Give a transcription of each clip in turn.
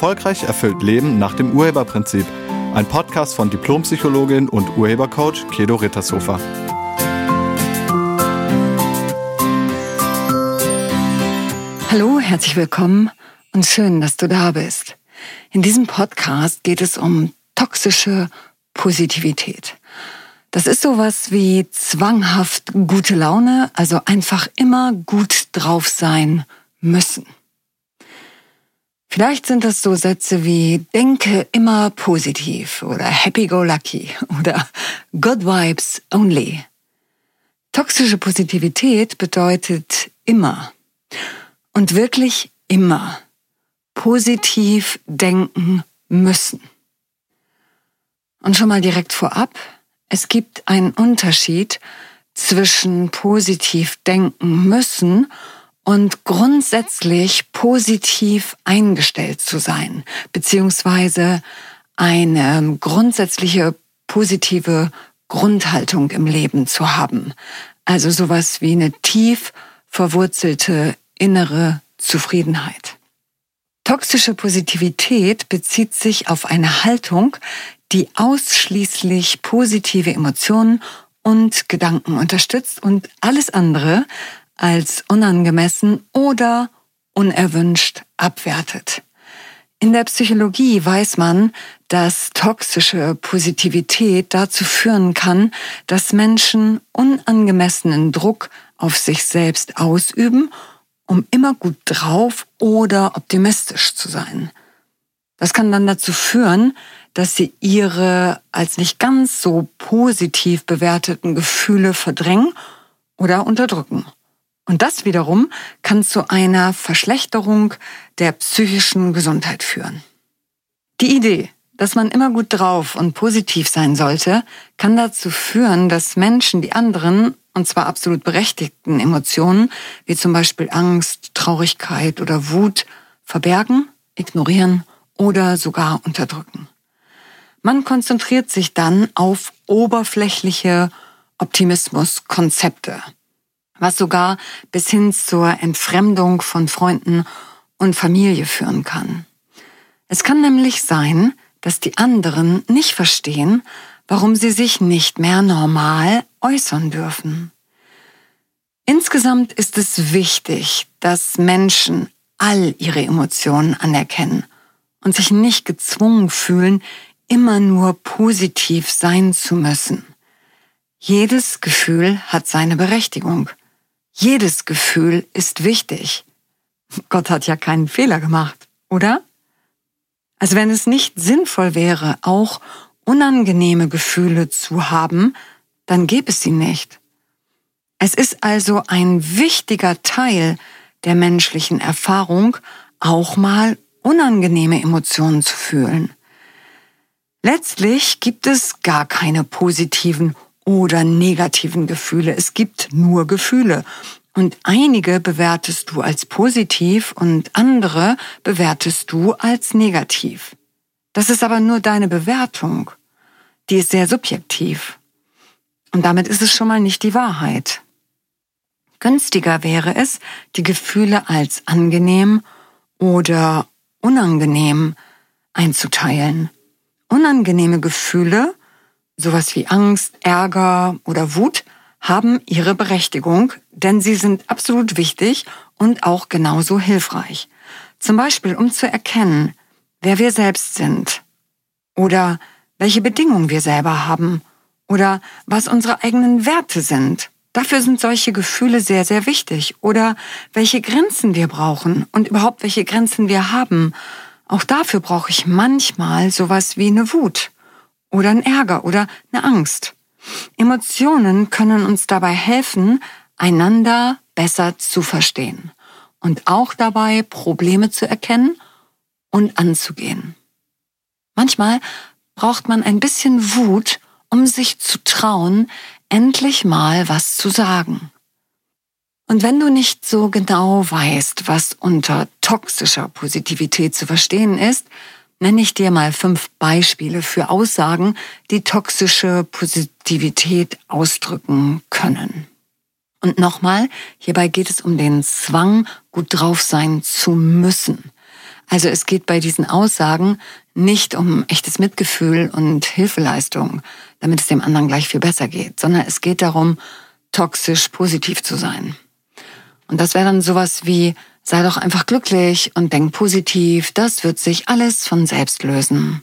Erfolgreich erfüllt Leben nach dem Urheberprinzip. Ein Podcast von Diplompsychologin und Urhebercoach Kedo Rittershofer. Hallo, herzlich willkommen und schön, dass du da bist. In diesem Podcast geht es um toxische Positivität. Das ist sowas wie zwanghaft gute Laune, also einfach immer gut drauf sein müssen. Vielleicht sind das so Sätze wie denke immer positiv oder happy go lucky oder good vibes only. Toxische Positivität bedeutet immer und wirklich immer positiv denken müssen. Und schon mal direkt vorab, es gibt einen Unterschied zwischen positiv denken müssen und grundsätzlich positiv eingestellt zu sein, beziehungsweise eine grundsätzliche positive Grundhaltung im Leben zu haben. Also sowas wie eine tief verwurzelte innere Zufriedenheit. Toxische Positivität bezieht sich auf eine Haltung, die ausschließlich positive Emotionen und Gedanken unterstützt und alles andere als unangemessen oder unerwünscht abwertet. In der Psychologie weiß man, dass toxische Positivität dazu führen kann, dass Menschen unangemessenen Druck auf sich selbst ausüben, um immer gut drauf oder optimistisch zu sein. Das kann dann dazu führen, dass sie ihre als nicht ganz so positiv bewerteten Gefühle verdrängen oder unterdrücken. Und das wiederum kann zu einer Verschlechterung der psychischen Gesundheit führen. Die Idee, dass man immer gut drauf und positiv sein sollte, kann dazu führen, dass Menschen die anderen, und zwar absolut berechtigten Emotionen, wie zum Beispiel Angst, Traurigkeit oder Wut, verbergen, ignorieren oder sogar unterdrücken. Man konzentriert sich dann auf oberflächliche Optimismuskonzepte, was sogar bis hin zur Entfremdung von Freunden und Familie führen kann. Es kann nämlich sein, dass die anderen nicht verstehen, warum sie sich nicht mehr normal äußern dürfen. Insgesamt ist es wichtig, dass Menschen all ihre Emotionen anerkennen und sich nicht gezwungen fühlen, immer nur positiv sein zu müssen. Jedes Gefühl hat seine Berechtigung. Jedes Gefühl ist wichtig. Gott hat ja keinen Fehler gemacht, oder? Also wenn es nicht sinnvoll wäre, auch unangenehme Gefühle zu haben, dann gäbe es sie nicht. Es ist also ein wichtiger Teil der menschlichen Erfahrung, auch mal unangenehme Emotionen zu fühlen. Letztlich gibt es gar keine positiven oder negativen Gefühle. Es gibt nur Gefühle. Und einige bewertest du als positiv und andere bewertest du als negativ. Das ist aber nur deine Bewertung. Die ist sehr subjektiv. Und damit ist es schon mal nicht die Wahrheit. Günstiger wäre es, die Gefühle als angenehm oder unangenehm einzuteilen. Unangenehme Gefühle, sowas wie Angst, Ärger oder Wut, haben ihre Berechtigung, denn sie sind absolut wichtig und auch genauso hilfreich. Zum Beispiel, um zu erkennen, wer wir selbst sind oder welche Bedingungen wir selber haben oder was unsere eigenen Werte sind. Dafür sind solche Gefühle sehr, sehr wichtig. Oder welche Grenzen wir brauchen und überhaupt welche Grenzen wir haben. Auch dafür brauche ich manchmal sowas wie eine Wut oder ein Ärger oder eine Angst. Emotionen können uns dabei helfen, einander besser zu verstehen und auch dabei Probleme zu erkennen und anzugehen. Manchmal braucht man ein bisschen Wut, um sich zu trauen, endlich mal was zu sagen. Und wenn du nicht so genau weißt, was unter toxischer Positivität zu verstehen ist, nenne ich dir mal fünf Beispiele für Aussagen, die toxische Positivität ausdrücken können. Und nochmal, hierbei geht es um den Zwang, gut drauf sein zu müssen. Also es geht bei diesen Aussagen nicht um echtes Mitgefühl und Hilfeleistung, damit es dem anderen gleich viel besser geht, sondern es geht darum, toxisch positiv zu sein. Und das wäre dann sowas wie, sei doch einfach glücklich und denk positiv, das wird sich alles von selbst lösen.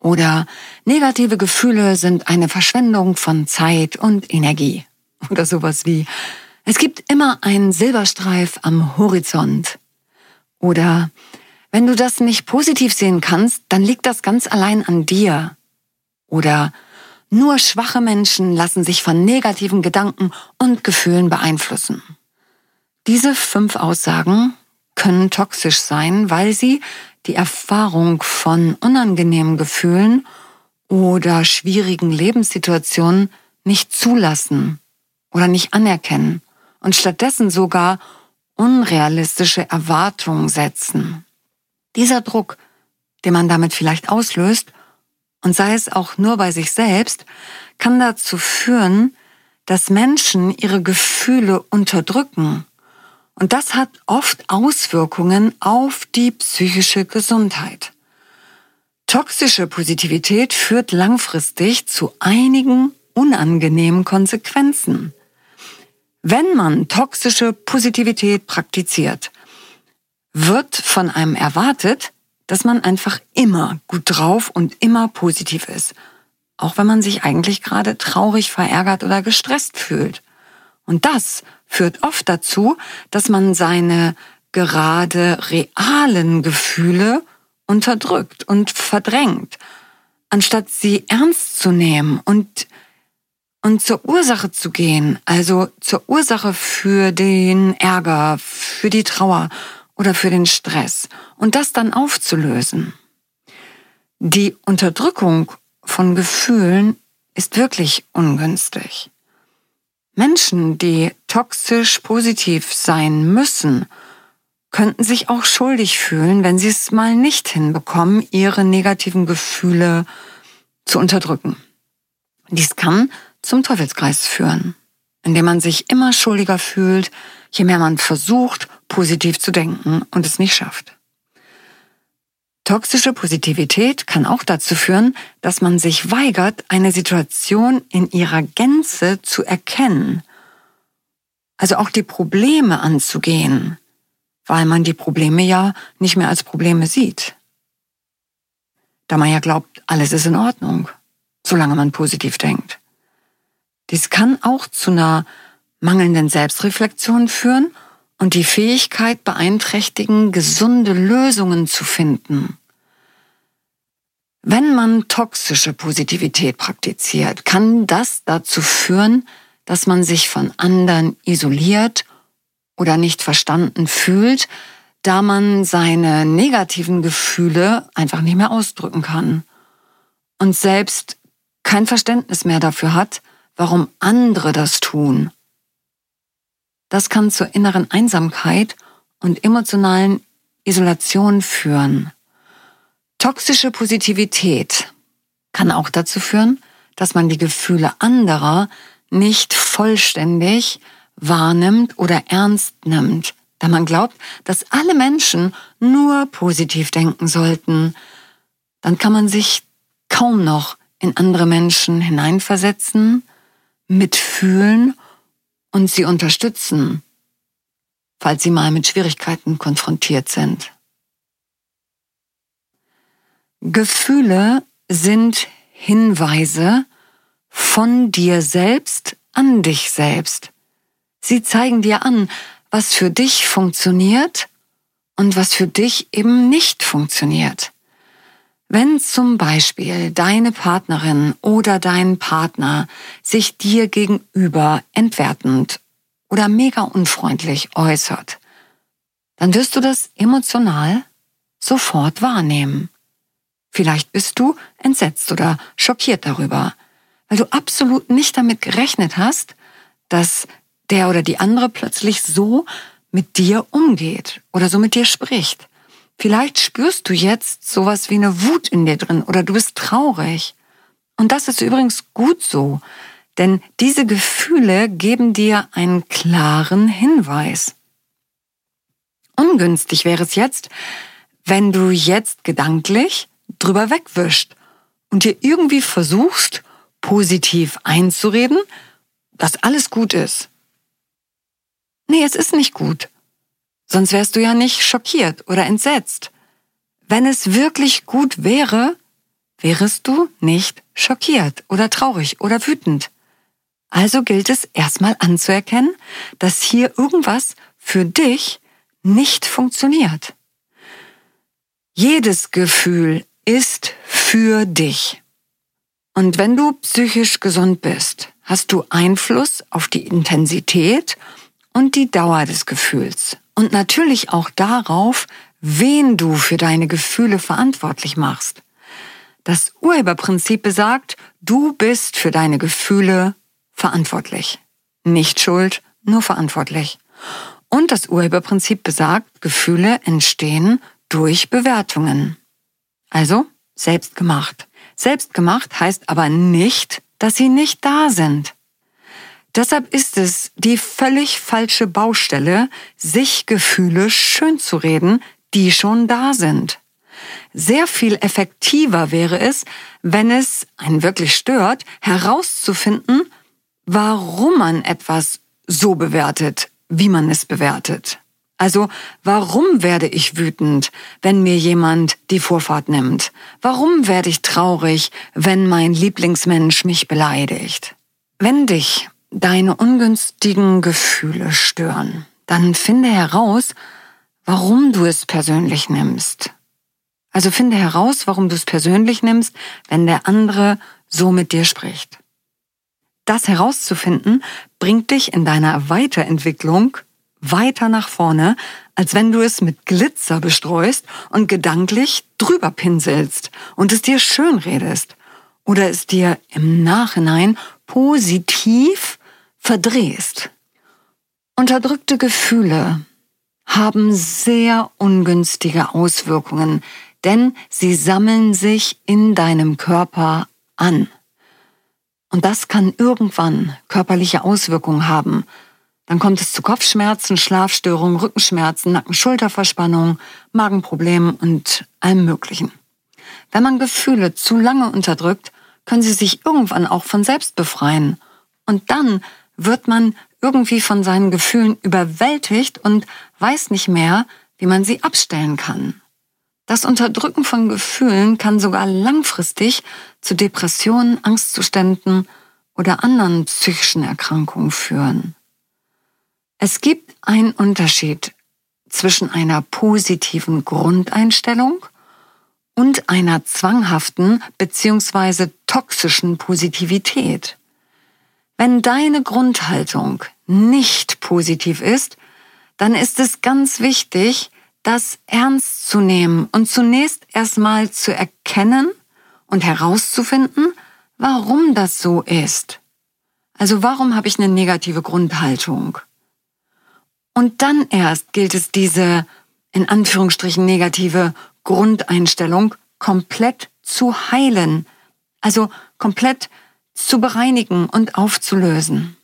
Oder negative Gefühle sind eine Verschwendung von Zeit und Energie. Oder sowas wie, es gibt immer einen Silberstreif am Horizont. Oder wenn du das nicht positiv sehen kannst, dann liegt das ganz allein an dir. Oder nur schwache Menschen lassen sich von negativen Gedanken und Gefühlen beeinflussen. Diese fünf Aussagen können toxisch sein, weil sie die Erfahrung von unangenehmen Gefühlen oder schwierigen Lebenssituationen nicht zulassen oder nicht anerkennen und stattdessen sogar unrealistische Erwartungen setzen. Dieser Druck, den man damit vielleicht auslöst, und sei es auch nur bei sich selbst, kann dazu führen, dass Menschen ihre Gefühle unterdrücken. Und das hat oft Auswirkungen auf die psychische Gesundheit. Toxische Positivität führt langfristig zu einigen unangenehmen Konsequenzen. Wenn man toxische Positivität praktiziert, wird von einem erwartet, dass man einfach immer gut drauf und immer positiv ist. Auch wenn man sich eigentlich gerade traurig, verärgert oder gestresst fühlt. Und das führt oft dazu, dass man seine gerade realen Gefühle unterdrückt und verdrängt, anstatt sie ernst zu nehmen und, und zur Ursache zu gehen, also zur Ursache für den Ärger, für die Trauer oder für den Stress und das dann aufzulösen. Die Unterdrückung von Gefühlen ist wirklich ungünstig. Menschen, die toxisch positiv sein müssen, könnten sich auch schuldig fühlen, wenn sie es mal nicht hinbekommen, ihre negativen Gefühle zu unterdrücken. Dies kann zum Teufelskreis führen, indem man sich immer schuldiger fühlt, je mehr man versucht, positiv zu denken und es nicht schafft. Toxische Positivität kann auch dazu führen, dass man sich weigert, eine Situation in ihrer Gänze zu erkennen. Also auch die Probleme anzugehen, weil man die Probleme ja nicht mehr als Probleme sieht. Da man ja glaubt, alles ist in Ordnung, solange man positiv denkt. Dies kann auch zu einer mangelnden Selbstreflexion führen und die Fähigkeit beeinträchtigen, gesunde Lösungen zu finden. Wenn man toxische Positivität praktiziert, kann das dazu führen, dass man sich von anderen isoliert oder nicht verstanden fühlt, da man seine negativen Gefühle einfach nicht mehr ausdrücken kann und selbst kein Verständnis mehr dafür hat, warum andere das tun das kann zur inneren Einsamkeit und emotionalen Isolation führen. Toxische Positivität kann auch dazu führen, dass man die Gefühle anderer nicht vollständig wahrnimmt oder ernst nimmt, da man glaubt, dass alle Menschen nur positiv denken sollten. Dann kann man sich kaum noch in andere Menschen hineinversetzen, mitfühlen und sie unterstützen, falls sie mal mit Schwierigkeiten konfrontiert sind. Gefühle sind Hinweise von dir selbst an dich selbst. Sie zeigen dir an, was für dich funktioniert und was für dich eben nicht funktioniert. Wenn zum Beispiel deine Partnerin oder dein Partner sich dir gegenüber entwertend oder mega unfreundlich äußert, dann wirst du das emotional sofort wahrnehmen. Vielleicht bist du entsetzt oder schockiert darüber, weil du absolut nicht damit gerechnet hast, dass der oder die andere plötzlich so mit dir umgeht oder so mit dir spricht. Vielleicht spürst du jetzt sowas wie eine Wut in dir drin oder du bist traurig. Und das ist übrigens gut so, denn diese Gefühle geben dir einen klaren Hinweis. Ungünstig wäre es jetzt, wenn du jetzt gedanklich drüber wegwischt und dir irgendwie versuchst, positiv einzureden, dass alles gut ist. Nee, es ist nicht gut. Sonst wärst du ja nicht schockiert oder entsetzt. Wenn es wirklich gut wäre, wärest du nicht schockiert oder traurig oder wütend. Also gilt es erstmal anzuerkennen, dass hier irgendwas für dich nicht funktioniert. Jedes Gefühl ist für dich. Und wenn du psychisch gesund bist, hast du Einfluss auf die Intensität und die Dauer des Gefühls. Und natürlich auch darauf, wen du für deine Gefühle verantwortlich machst. Das Urheberprinzip besagt, du bist für deine Gefühle verantwortlich. Nicht schuld, nur verantwortlich. Und das Urheberprinzip besagt, Gefühle entstehen durch Bewertungen. Also selbstgemacht. Selbstgemacht heißt aber nicht, dass sie nicht da sind. Deshalb ist es die völlig falsche Baustelle, sich Gefühle schön zu reden, die schon da sind. Sehr viel effektiver wäre es, wenn es einen wirklich stört, herauszufinden, warum man etwas so bewertet, wie man es bewertet. Also warum werde ich wütend, wenn mir jemand die Vorfahrt nimmt? Warum werde ich traurig, wenn mein Lieblingsmensch mich beleidigt? Wenn dich deine ungünstigen Gefühle stören, dann finde heraus, warum du es persönlich nimmst. Also finde heraus, warum du es persönlich nimmst, wenn der andere so mit dir spricht. Das herauszufinden, bringt dich in deiner Weiterentwicklung weiter nach vorne, als wenn du es mit Glitzer bestreust und gedanklich drüber pinselst und es dir schön redest oder es dir im Nachhinein positiv verdrehst. Unterdrückte Gefühle haben sehr ungünstige Auswirkungen, denn sie sammeln sich in deinem Körper an. Und das kann irgendwann körperliche Auswirkungen haben, dann kommt es zu Kopfschmerzen, Schlafstörungen, Rückenschmerzen, Nacken-Schulterverspannung, Magenproblemen und allem Möglichen. Wenn man Gefühle zu lange unterdrückt, können sie sich irgendwann auch von selbst befreien. Und dann wird man irgendwie von seinen Gefühlen überwältigt und weiß nicht mehr, wie man sie abstellen kann. Das Unterdrücken von Gefühlen kann sogar langfristig zu Depressionen, Angstzuständen oder anderen psychischen Erkrankungen führen. Es gibt einen Unterschied zwischen einer positiven Grundeinstellung und einer zwanghaften bzw. toxischen Positivität. Wenn deine Grundhaltung nicht positiv ist, dann ist es ganz wichtig, das ernst zu nehmen und zunächst erstmal zu erkennen und herauszufinden, warum das so ist. Also warum habe ich eine negative Grundhaltung? Und dann erst gilt es, diese in Anführungsstrichen negative Grundeinstellung komplett zu heilen. Also komplett zu bereinigen und aufzulösen.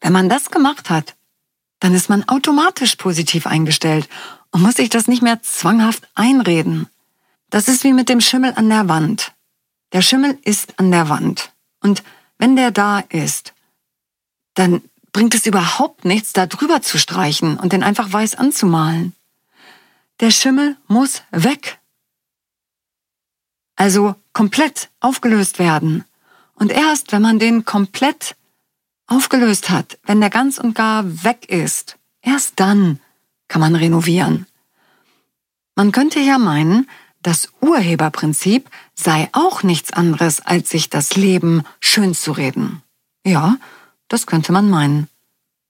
Wenn man das gemacht hat, dann ist man automatisch positiv eingestellt und muss sich das nicht mehr zwanghaft einreden. Das ist wie mit dem Schimmel an der Wand. Der Schimmel ist an der Wand. Und wenn der da ist, dann bringt es überhaupt nichts, da drüber zu streichen und den einfach weiß anzumalen. Der Schimmel muss weg. Also komplett aufgelöst werden. Und erst wenn man den komplett aufgelöst hat, wenn der ganz und gar weg ist, erst dann kann man renovieren. Man könnte ja meinen, das Urheberprinzip sei auch nichts anderes, als sich das Leben schön zu reden. Ja, das könnte man meinen.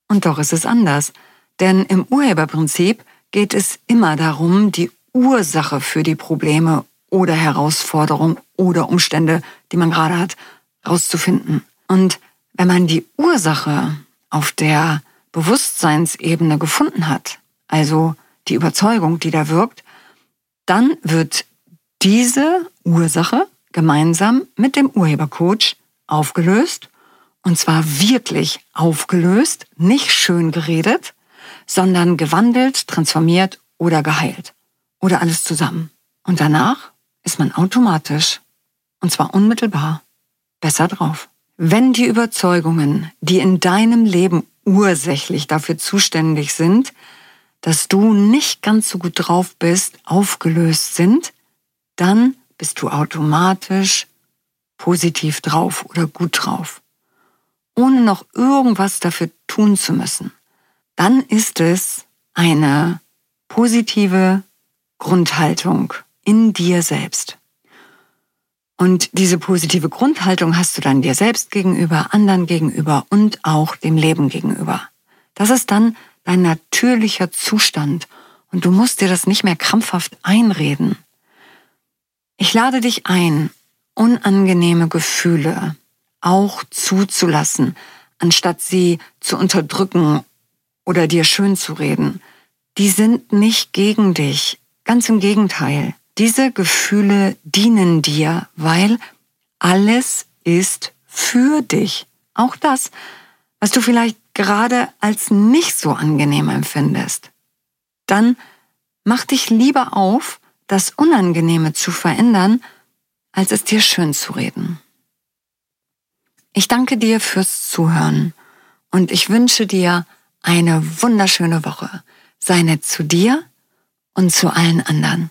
Und doch ist es anders. Denn im Urheberprinzip geht es immer darum, die Ursache für die Probleme oder Herausforderungen oder Umstände, die man gerade hat, rauszufinden. Und wenn man die Ursache auf der Bewusstseinsebene gefunden hat, also die Überzeugung, die da wirkt, dann wird diese Ursache gemeinsam mit dem Urhebercoach aufgelöst und zwar wirklich aufgelöst, nicht schön geredet, sondern gewandelt, transformiert oder geheilt. oder alles zusammen. Und danach ist man automatisch, und zwar unmittelbar, besser drauf. Wenn die Überzeugungen, die in deinem Leben ursächlich dafür zuständig sind, dass du nicht ganz so gut drauf bist, aufgelöst sind, dann bist du automatisch positiv drauf oder gut drauf, ohne noch irgendwas dafür tun zu müssen. Dann ist es eine positive Grundhaltung in dir selbst. Und diese positive Grundhaltung hast du dann dir selbst gegenüber, anderen gegenüber und auch dem Leben gegenüber. Das ist dann dein natürlicher Zustand und du musst dir das nicht mehr krampfhaft einreden. Ich lade dich ein, unangenehme Gefühle auch zuzulassen, anstatt sie zu unterdrücken oder dir schön zu reden. Die sind nicht gegen dich, ganz im Gegenteil. Diese Gefühle dienen dir, weil alles ist für dich. Auch das, was du vielleicht gerade als nicht so angenehm empfindest. Dann mach dich lieber auf, das Unangenehme zu verändern, als es dir schön zu reden. Ich danke dir fürs Zuhören und ich wünsche dir eine wunderschöne Woche. Sei nett zu dir und zu allen anderen.